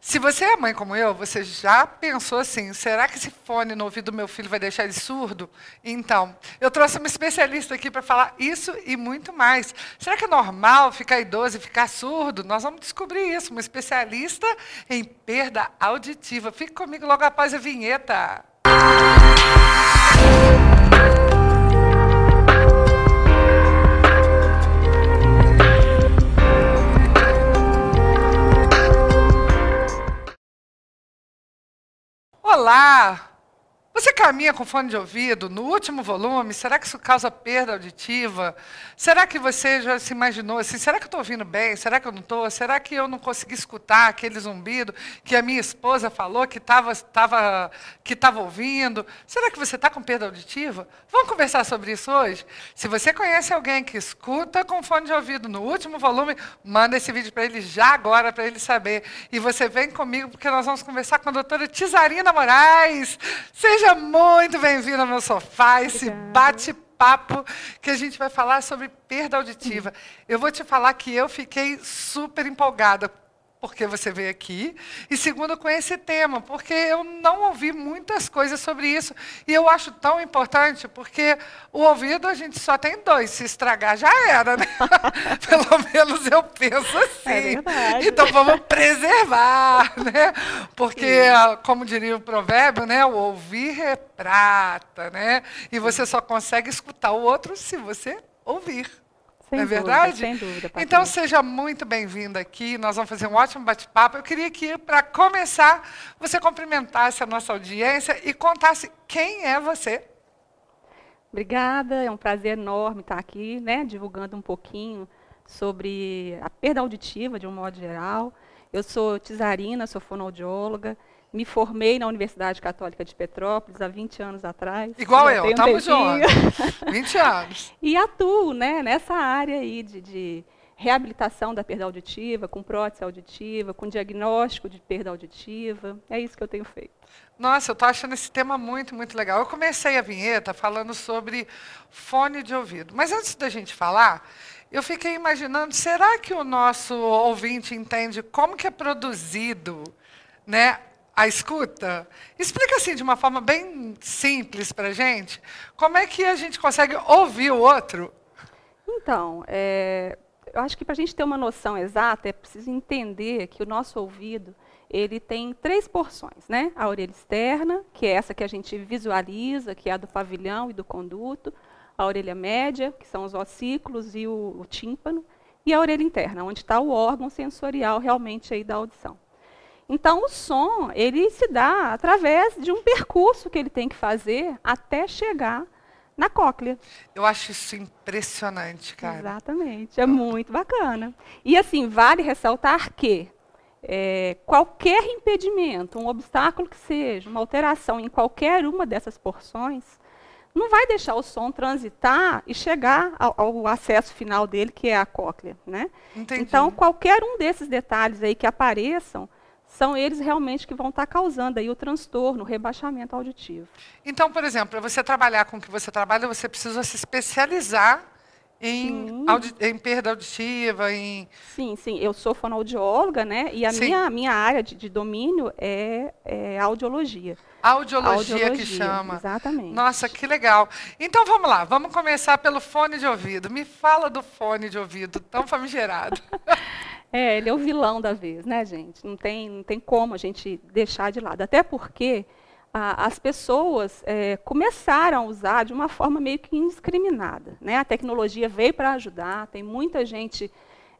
Se você é mãe como eu, você já pensou assim: será que esse fone no ouvido do meu filho vai deixar ele surdo? Então, eu trouxe uma especialista aqui para falar isso e muito mais. Será que é normal ficar idoso e ficar surdo? Nós vamos descobrir isso. Uma especialista em perda auditiva. Fique comigo logo após a vinheta. Olá! Você caminha com fone de ouvido no último volume? Será que isso causa perda auditiva? Será que você já se imaginou assim? Será que eu estou ouvindo bem? Será que eu não estou? Será que eu não consegui escutar aquele zumbido que a minha esposa falou que estava tava, que tava ouvindo? Será que você está com perda auditiva? Vamos conversar sobre isso hoje? Se você conhece alguém que escuta com fone de ouvido no último volume, manda esse vídeo para ele já agora, para ele saber. E você vem comigo porque nós vamos conversar com a doutora Tizarina Moraes. Seja Seja muito bem-vindo ao meu sofá, esse bate-papo que a gente vai falar sobre perda auditiva. Eu vou te falar que eu fiquei super empolgada porque você veio aqui, e segundo, com esse tema, porque eu não ouvi muitas coisas sobre isso. E eu acho tão importante, porque o ouvido a gente só tem dois, se estragar já era, né? Pelo menos eu penso assim. É então vamos preservar, né? Porque, Sim. como diria o provérbio, né? O ouvir é prata, né? E você só consegue escutar o outro se você ouvir. Sem não é dúvida, verdade? Sem dúvida. Então seja muito bem-vinda aqui. Nós vamos fazer um ótimo bate-papo. Eu queria que, para começar, você cumprimentasse a nossa audiência e contasse quem é você. Obrigada, é um prazer enorme estar aqui, né, divulgando um pouquinho sobre a perda auditiva de um modo geral. Eu sou Tizarina, sou fonoaudióloga. Me formei na Universidade Católica de Petrópolis há 20 anos atrás. Igual eu, estamos juntos. 20 anos. e atuo né, nessa área aí de, de reabilitação da perda auditiva, com prótese auditiva, com diagnóstico de perda auditiva. É isso que eu tenho feito. Nossa, eu estou achando esse tema muito, muito legal. Eu comecei a vinheta falando sobre fone de ouvido. Mas antes da gente falar, eu fiquei imaginando, será que o nosso ouvinte entende como que é produzido né, a escuta? Explica assim de uma forma bem simples para gente, como é que a gente consegue ouvir o outro? Então, é, eu acho que para a gente ter uma noção exata, é preciso entender que o nosso ouvido ele tem três porções, né? A orelha externa, que é essa que a gente visualiza, que é a do pavilhão e do conduto, a orelha média, que são os ossículos e o, o tímpano, e a orelha interna, onde está o órgão sensorial realmente aí da audição. Então, o som, ele se dá através de um percurso que ele tem que fazer até chegar na cóclea. Eu acho isso impressionante, cara. Exatamente, é muito bacana. E assim, vale ressaltar que é, qualquer impedimento, um obstáculo que seja, uma alteração em qualquer uma dessas porções, não vai deixar o som transitar e chegar ao, ao acesso final dele, que é a cóclea. Né? Então, qualquer um desses detalhes aí que apareçam, são eles realmente que vão estar causando aí o transtorno, o rebaixamento auditivo. Então, por exemplo, para você trabalhar com o que você trabalha, você precisa se especializar em, em, perda auditiva, em... Sim, sim. Eu sou fonoaudióloga, né? E a minha, minha área de, de domínio é, é audiologia. Audiologia, audiologia, que chama. Exatamente. Nossa, que legal. Então vamos lá, vamos começar pelo fone de ouvido. Me fala do fone de ouvido, tão famigerado. É, ele é o vilão da vez, né, gente? Não tem, não tem como a gente deixar de lado. Até porque as pessoas é, começaram a usar de uma forma meio que indiscriminada. Né? A tecnologia veio para ajudar, tem muita gente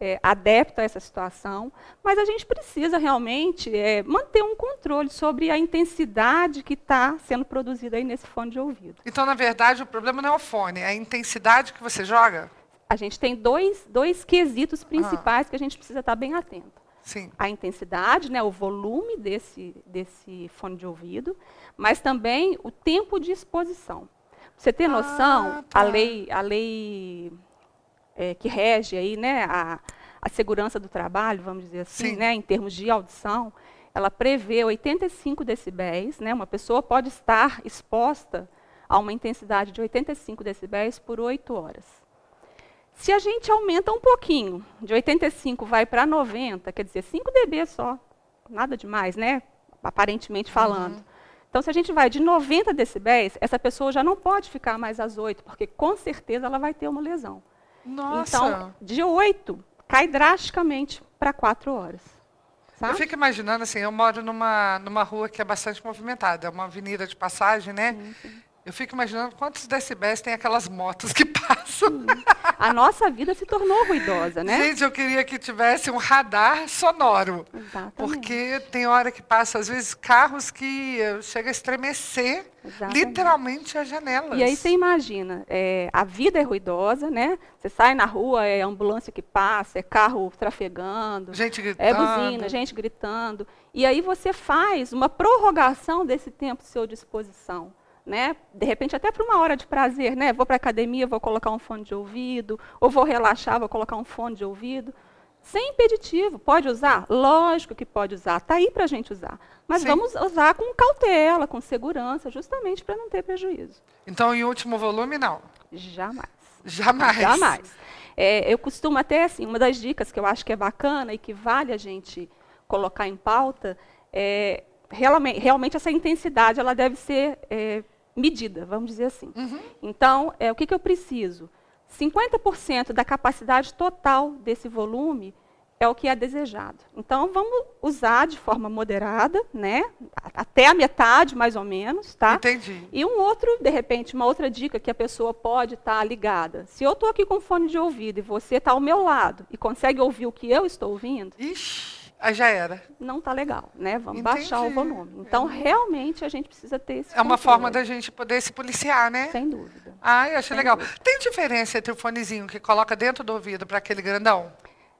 é, adepta a essa situação, mas a gente precisa realmente é, manter um controle sobre a intensidade que está sendo produzida aí nesse fone de ouvido. Então, na verdade, o problema não é o fone, é a intensidade que você joga? A gente tem dois, dois quesitos principais ah. que a gente precisa estar bem atento. Sim. A intensidade, né, o volume desse, desse fone de ouvido, mas também o tempo de exposição. Você tem noção, ah, tá. a lei, a lei é, que rege aí, né, a, a segurança do trabalho, vamos dizer assim, né, em termos de audição, ela prevê 85 decibéis, né, uma pessoa pode estar exposta a uma intensidade de 85 decibéis por 8 horas. Se a gente aumenta um pouquinho, de 85 vai para 90, quer dizer, 5 dB só, nada demais, né? Aparentemente falando. Uhum. Então, se a gente vai de 90 decibéis, essa pessoa já não pode ficar mais às 8, porque com certeza ela vai ter uma lesão. Nossa. Então, de 8, cai drasticamente para 4 horas. Sabe? Eu fico imaginando assim, eu moro numa, numa rua que é bastante movimentada, é uma avenida de passagem, né? Sim, sim. Eu fico imaginando quantos decibéis tem aquelas motos que passam. A nossa vida se tornou ruidosa, né? Gente, eu queria que tivesse um radar sonoro. Exatamente. Porque tem hora que passa, às vezes, carros que eh, chega a estremecer Exatamente. literalmente as janelas. E aí você imagina, é, a vida é ruidosa, né? Você sai na rua, é ambulância que passa, é carro trafegando, gente gritando. é buzina, gente gritando. E aí você faz uma prorrogação desse tempo à sua disposição né? De repente até para uma hora de prazer, né? Vou para a academia, vou colocar um fone de ouvido, ou vou relaxar, vou colocar um fone de ouvido. Sem impeditivo, pode usar? Lógico que pode usar, está aí para a gente usar. Mas Sim. vamos usar com cautela, com segurança, justamente para não ter prejuízo. Então, em último volume, não? Jamais. Jamais. Jamais. É, eu costumo até, assim, uma das dicas que eu acho que é bacana e que vale a gente colocar em pauta é realmente, realmente essa intensidade ela deve ser é, medida, vamos dizer assim. Uhum. Então, é, o que, que eu preciso? 50% da capacidade total desse volume é o que é desejado. Então, vamos usar de forma moderada, né? até a metade, mais ou menos. Tá? Entendi. E um outro, de repente, uma outra dica que a pessoa pode estar tá ligada. Se eu estou aqui com fone de ouvido e você está ao meu lado e consegue ouvir o que eu estou ouvindo, Ixi Aí já era. Não está legal, né? Vamos Entendi. baixar o volume. Então, é. realmente, a gente precisa ter esse É uma controle. forma da gente poder se policiar, né? Sem dúvida. Ah, eu achei legal. Dúvida. Tem diferença entre o fonezinho que coloca dentro do ouvido para aquele grandão?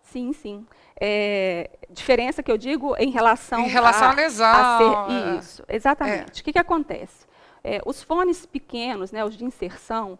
Sim, sim. É, diferença que eu digo em relação, em relação à lesão. A ser, é. isso, exatamente. É. O que, que acontece? É, os fones pequenos, né, os de inserção,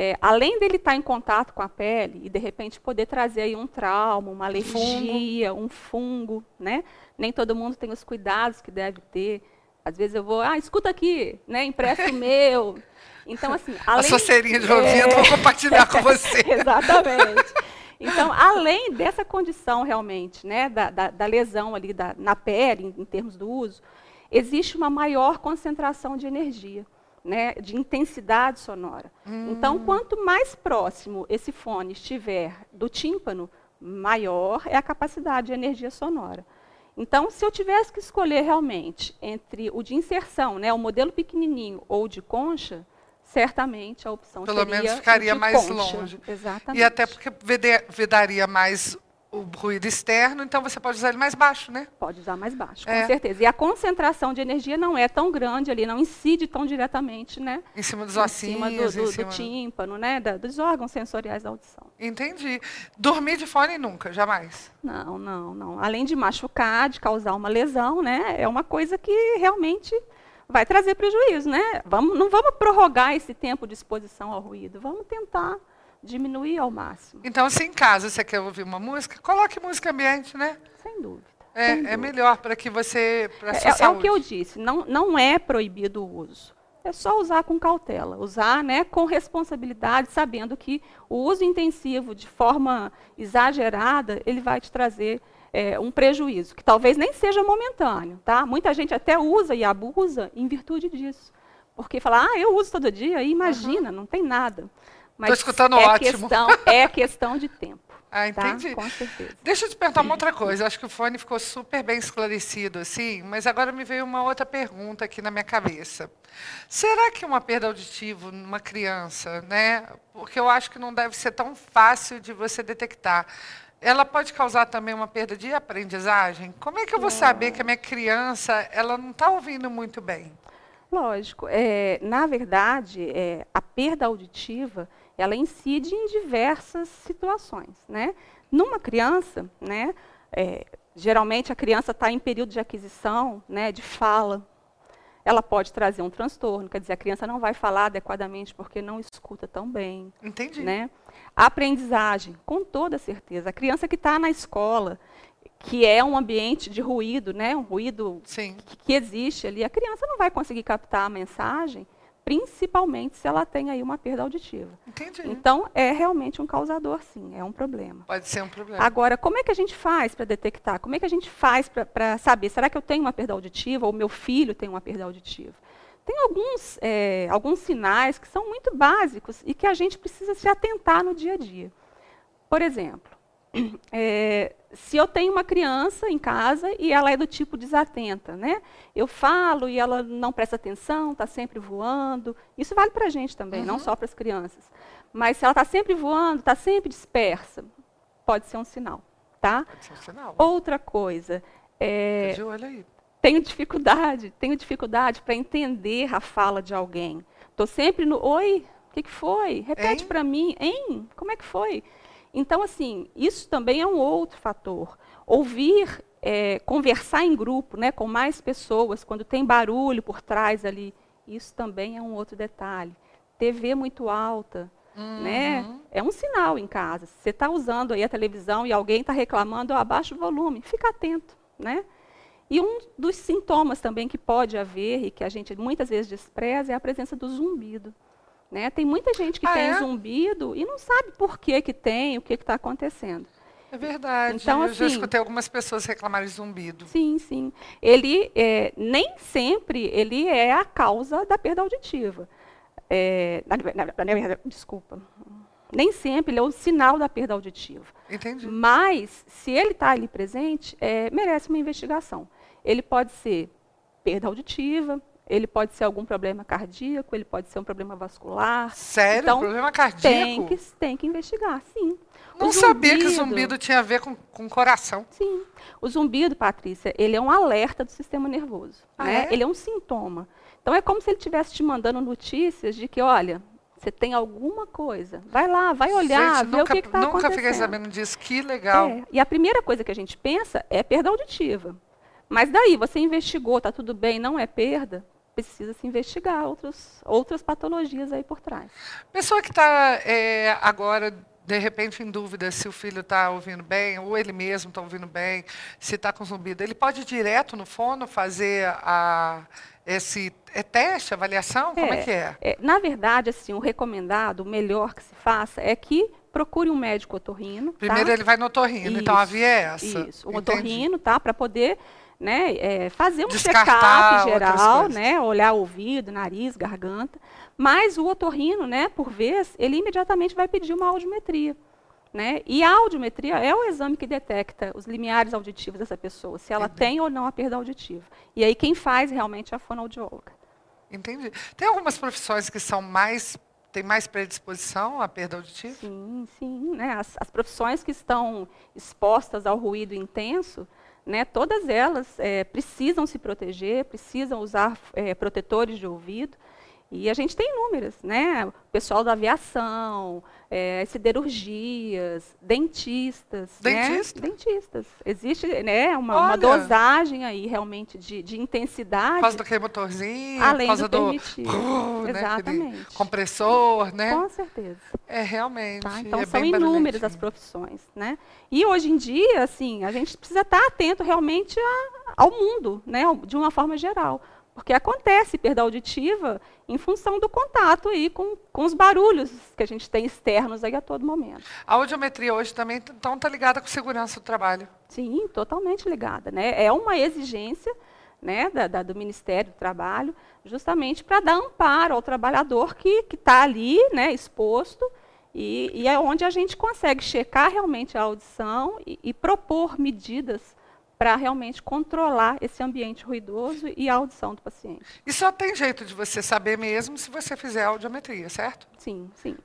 é, além dele estar tá em contato com a pele e de repente poder trazer aí um trauma, uma alergia, fungo. um fungo, né? Nem todo mundo tem os cuidados que deve ter. Às vezes eu vou, ah, escuta aqui, né? Empresta o meu. Então, assim, além... A sua serinha de ouvido, é... vou compartilhar com você. Exatamente. Então, além dessa condição realmente, né, da, da, da lesão ali da, na pele, em, em termos do uso, existe uma maior concentração de energia né, de intensidade sonora. Hum. Então, quanto mais próximo esse fone estiver do tímpano, maior é a capacidade de energia sonora. Então, se eu tivesse que escolher realmente entre o de inserção, né, o modelo pequenininho ou de concha, certamente a opção Pelo seria menos ficaria mais concha. longe. Exatamente. E até porque vedaria mais o ruído externo, então você pode usar ele mais baixo, né? Pode usar mais baixo, com é. certeza. E a concentração de energia não é tão grande ali, não incide tão diretamente, né? Em cima dos ossinhos. Em cima do, do, do tímpano, né? Da, dos órgãos sensoriais da audição. Entendi. Dormir de fone nunca, jamais? Não, não, não. Além de machucar, de causar uma lesão, né? É uma coisa que realmente vai trazer prejuízo, né? Vamos, não vamos prorrogar esse tempo de exposição ao ruído, vamos tentar diminuir ao máximo. Então, se em casa você quer ouvir uma música, coloque música ambiente, né? Sem dúvida. É, sem é melhor para que você. É, é, o que eu disse, não, não é proibido o uso. É só usar com cautela, usar né, com responsabilidade, sabendo que o uso intensivo de forma exagerada, ele vai te trazer é, um prejuízo, que talvez nem seja momentâneo. Tá? Muita gente até usa e abusa em virtude disso. Porque fala, ah, eu uso todo dia, e imagina, uhum. não tem nada. Estou escutando é ótimo. Questão, é questão de tempo. Ah, tá? entendi. Tá? Com certeza. Deixa eu te perguntar uma outra coisa. acho que o fone ficou super bem esclarecido, assim, mas agora me veio uma outra pergunta aqui na minha cabeça. Será que uma perda auditiva numa criança, né? Porque eu acho que não deve ser tão fácil de você detectar. Ela pode causar também uma perda de aprendizagem? Como é que eu vou saber que a minha criança ela não está ouvindo muito bem? Lógico. É, na verdade, é, a perda auditiva ela incide em diversas situações. Né? Numa criança, né, é, geralmente a criança está em período de aquisição, né, de fala, ela pode trazer um transtorno, quer dizer, a criança não vai falar adequadamente porque não escuta tão bem. Entendi. Né? A aprendizagem, com toda certeza. A criança que está na escola, que é um ambiente de ruído, né, um ruído que, que, existe ali, a criança não vai conseguir captar a mensagem principalmente se ela tem aí uma perda auditiva. Entendi. Então, é realmente um causador, sim, é um problema. Pode ser um problema. Agora, como é que a gente faz para detectar? Como é que a gente faz para saber? Será que eu tenho uma perda auditiva ou meu filho tem uma perda auditiva? Tem alguns, é, alguns sinais que são muito básicos e que a gente precisa se atentar no dia a dia. Por exemplo, é, se eu tenho uma criança em casa e ela é do tipo desatenta, né? Eu falo e ela não presta atenção, está sempre voando. Isso vale para a gente também, uhum. não só para as crianças. Mas se ela está sempre voando, está sempre dispersa, pode ser um sinal, tá? Pode ser um sinal. Outra coisa, é, de olho aí. tenho dificuldade, tenho dificuldade para entender a fala de alguém. Estou sempre no, oi, o que, que foi? Repete para mim, hein? Como é que foi? Então, assim, isso também é um outro fator. Ouvir, é, conversar em grupo, né, com mais pessoas, quando tem barulho por trás ali, isso também é um outro detalhe. TV muito alta, uhum. né, é um sinal em casa. Se você está usando aí a televisão e alguém está reclamando, abaixa o volume, fica atento, né? E um dos sintomas também que pode haver e que a gente muitas vezes despreza é a presença do zumbido. Né? Tem muita gente que ah, tem é? zumbido e não sabe por que, que tem, o que está acontecendo. É verdade. Então, Eu já assim, escutei algumas pessoas reclamarem de zumbido. Sim, sim. Ele é, nem sempre ele é a causa da perda auditiva. É, na, na, na, desculpa. Nem sempre ele é o sinal da perda auditiva. Entendi. Mas, se ele está ali presente, é, merece uma investigação. Ele pode ser perda auditiva, ele pode ser algum problema cardíaco, ele pode ser um problema vascular. Sério? Então, problema cardíaco? Tem que, tem que investigar, sim. Não sabia que o zumbido tinha a ver com, com o coração. Sim. O zumbido, Patrícia, ele é um alerta do sistema nervoso. Ah, né? é? Ele é um sintoma. Então é como se ele estivesse te mandando notícias de que, olha, você tem alguma coisa. Vai lá, vai olhar, gente, ver nunca, o que está acontecendo. Nunca fiquei sabendo disso. Que legal. É. E a primeira coisa que a gente pensa é perda auditiva. Mas daí, você investigou, está tudo bem, não é perda, precisa se investigar outros, outras patologias aí por trás. Pessoa que está é, agora, de repente, em dúvida se o filho está ouvindo bem, ou ele mesmo está ouvindo bem, se está com zumbido, ele pode ir direto no fono fazer a, esse é teste, avaliação? Como é, é que é? é? Na verdade, assim, o recomendado, o melhor que se faça é que procure um médico otorrino. Primeiro tá? ele vai no otorrino, isso, então a via é essa. Isso, o otorrino, tá? Para poder né, é, fazer um check-up geral, né, olhar ouvido, nariz, garganta, mas o otorrino, né, por vez, ele imediatamente vai pedir uma audiometria. Né? E a audiometria é o exame que detecta os limiares auditivos dessa pessoa, se ela Entendi. tem ou não a perda auditiva. E aí quem faz realmente é a fonoaudióloga. Entendi. Tem algumas profissões que são mais tem mais predisposição à perda auditiva? Sim, sim. Né? As, as profissões que estão expostas ao ruído intenso, né, todas elas é, precisam se proteger, precisam usar é, protetores de ouvido. E a gente tem inúmeras, né? O pessoal da aviação, é, siderurgias, dentistas. Dentistas? Né? Dentistas. Existe né, uma, uma, dosagem aí realmente de, de intensidade. Por causa daquele motorzinho, além por causa do, permitido. do Exatamente. Né, compressor, né? Com certeza. É realmente. Tá? Então é são inúmeras as profissões, né? E hoje em dia, assim, a gente precisa estar atento realmente a, ao mundo, né? De uma forma geral. Porque acontece perda auditiva em função do contato aí com, com os barulhos que a gente tem externos aí a todo momento. A audiometria hoje também então está ligada com segurança do trabalho? Sim, totalmente ligada. Né? É uma exigência né, da, da, do Ministério do Trabalho, justamente para dar amparo ao trabalhador que está ali né, exposto e, e, é onde a gente consegue checar realmente a audição e, e propor medidas para realmente controlar esse ambiente ruidoso e a audição do paciente. E só tem jeito de você saber mesmo se você fizer a audiometria, certo? Sim, sim.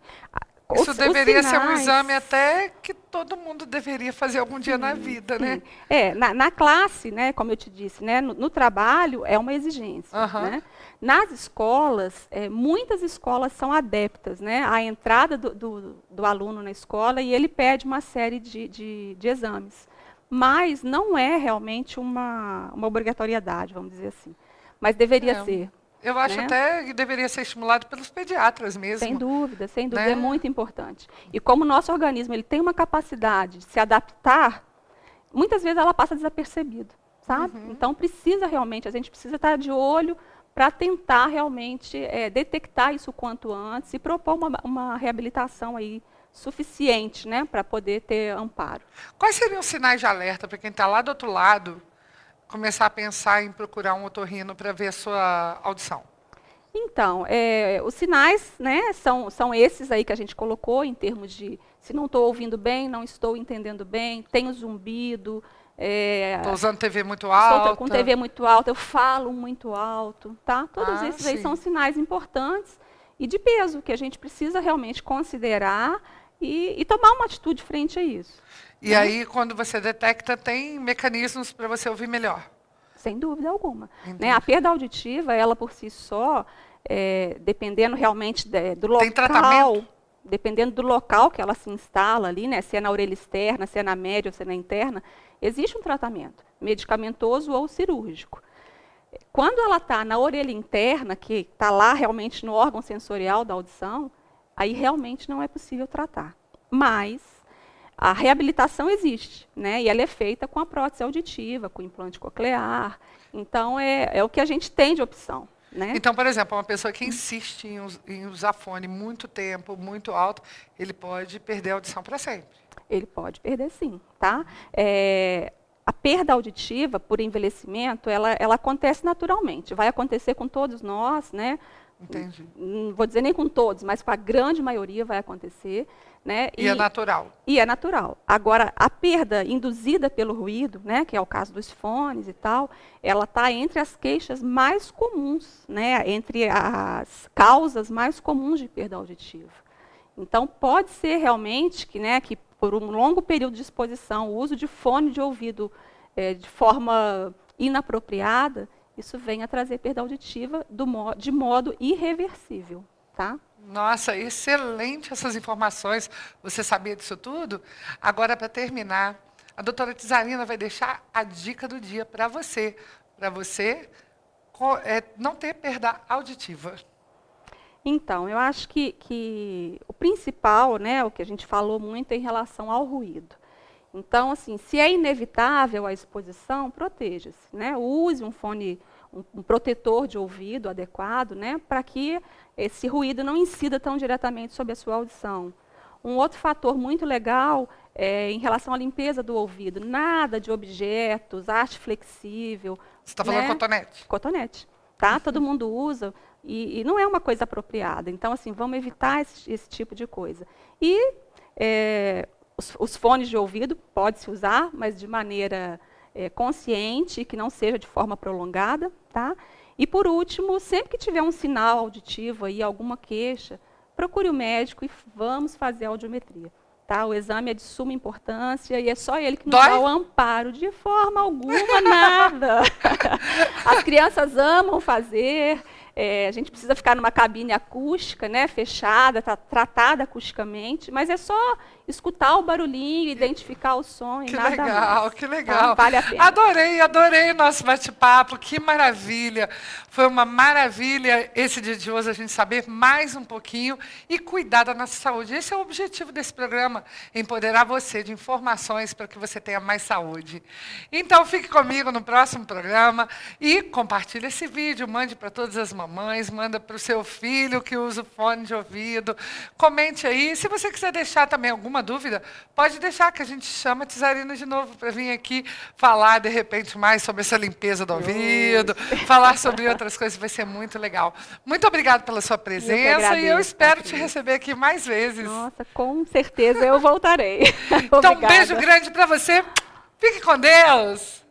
Isso os, deveria os sinais... ser um exame até que todo mundo deveria fazer algum dia sim, na vida, sim. né? É, na, na, classe, né, como eu te disse, né, no, no trabalho é uma exigência. Uhum. Né? Nas escolas, é, muitas escolas são adeptas né, à entrada do, do, do, aluno na escola e ele pede uma série de, de, de exames mas não é realmente uma, uma obrigatoriedade, vamos dizer assim. Mas deveria é, ser. Eu acho né? até que deveria ser estimulado pelos pediatras mesmo. Sem dúvida, sem dúvida, é né? é muito importante. E como o nosso organismo ele tem uma capacidade de se adaptar, muitas vezes ela passa desapercebida, sabe? Uhum. Então precisa realmente, a gente precisa estar de olho para tentar realmente é, detectar isso o quanto antes e propor uma, uma reabilitação aí suficiente né, para poder ter amparo. Quais seriam os sinais de alerta para quem está lá do outro lado começar a pensar em procurar um otorrino para ver a sua audição? Então, é, os sinais né, são, são esses aí que a gente colocou em termos de se não estou ouvindo bem, não estou entendendo bem, tenho zumbido. Estou é, usando TV muito alta. Estou com TV muito alta, eu falo muito alto. Tá? Todos ah, esses sim. aí são sinais importantes e de peso que a gente precisa realmente considerar e, e tomar uma atitude frente a isso. E né? aí, quando você detecta, tem mecanismos para você ouvir melhor. Sem dúvida alguma. Né? A perda auditiva, ela por si só, é, dependendo realmente de, do local. Tem tratamento? Dependendo do local que ela se instala ali, né, se é na orelha externa, se é na média ou se é na interna, existe um tratamento, medicamentoso ou cirúrgico. Quando ela está na orelha interna, que está lá realmente no órgão sensorial da audição, aí realmente não é possível tratar. Mas a reabilitação existe, né? E ela é feita com a prótese auditiva, com o implante coclear. Então, é, é o que a gente tem de opção. Né? Então, por exemplo, uma pessoa que insiste em, em usar fone muito tempo, muito alto, ele pode perder a audição para sempre. Ele pode perder sim, tá? É, a perda auditiva por envelhecimento, ela, ela acontece naturalmente. Vai acontecer com todos nós, né? Entendi. Não vou dizer nem com todos, mas com a grande maioria vai acontecer. Né? E, é e, é natural. E é natural. Agora, a perda induzida pelo ruído, né, que é o caso dos fones e tal, ela está entre as queixas mais comuns, né, entre as causas mais comuns de perda auditiva. Então, pode ser realmente que, né, que por um longo período de exposição, o uso de fone de ouvido é, de forma inapropriada, isso vem a trazer perda auditiva mo de modo irreversível. Tá? Nossa, excelente essas informações. Você sabia disso tudo? Agora, para terminar, a doutora Tizarina vai deixar a dica do dia para você, para você é, não ter perda auditiva. Então, eu acho que, que o principal, né, o que a gente falou muito é em relação ao ruído. Então, assim, se é inevitável a exposição, proteja-se. Né? Use um fone, um, um protetor de ouvido adequado, né, para que esse ruído não incida tão diretamente sobre a sua audição. Um outro fator muito legal é em relação à limpeza do ouvido. Nada de objetos, arte flexível. Você está falando né? cotonete? Cotonete. Tá? Todo mundo usa e, e, não é uma coisa apropriada. Então, assim, vamos evitar esse, esse tipo de coisa. E é, os, os, fones de ouvido pode-se usar, mas de maneira é, consciente, que não seja de forma prolongada. Tá? E por último, sempre que tiver um sinal auditivo aí, alguma queixa, procure o médico e vamos fazer a audiometria. Tá? O exame é de suma importância e é só ele que nos Dói? dá o amparo. De forma alguma, nada. As crianças amam fazer. É, a gente precisa ficar numa cabine acústica, né, fechada, tá, tratada acusticamente, mas é só escutar o barulhinho, identificar o som. Que nada legal, mais, que tá? legal. Tá? Vale a pena. Adorei, adorei o nosso bate-papo, que maravilha. Foi uma maravilha esse dia de hoje, a gente saber mais um pouquinho e cuidar da nossa saúde. Esse é o objetivo desse programa, empoderar você de informações para que você tenha mais saúde. Então, fique comigo no próximo programa e compartilhe esse vídeo, mande para todas as mamães, manda para o seu filho que usa o fone de ouvido. Comente aí. Se você quiser deixar também alguma dúvida, pode deixar que a gente chama a Tizarina de novo para vir aqui falar, de repente, mais sobre essa limpeza do ouvido, falar sobre outras coisas. Vai ser muito legal. Muito obrigada pela sua presença eu agradeço, e eu espero te receber aqui mais vezes. Nossa, com certeza eu voltarei. então, um beijo grande para você. Fique com Deus.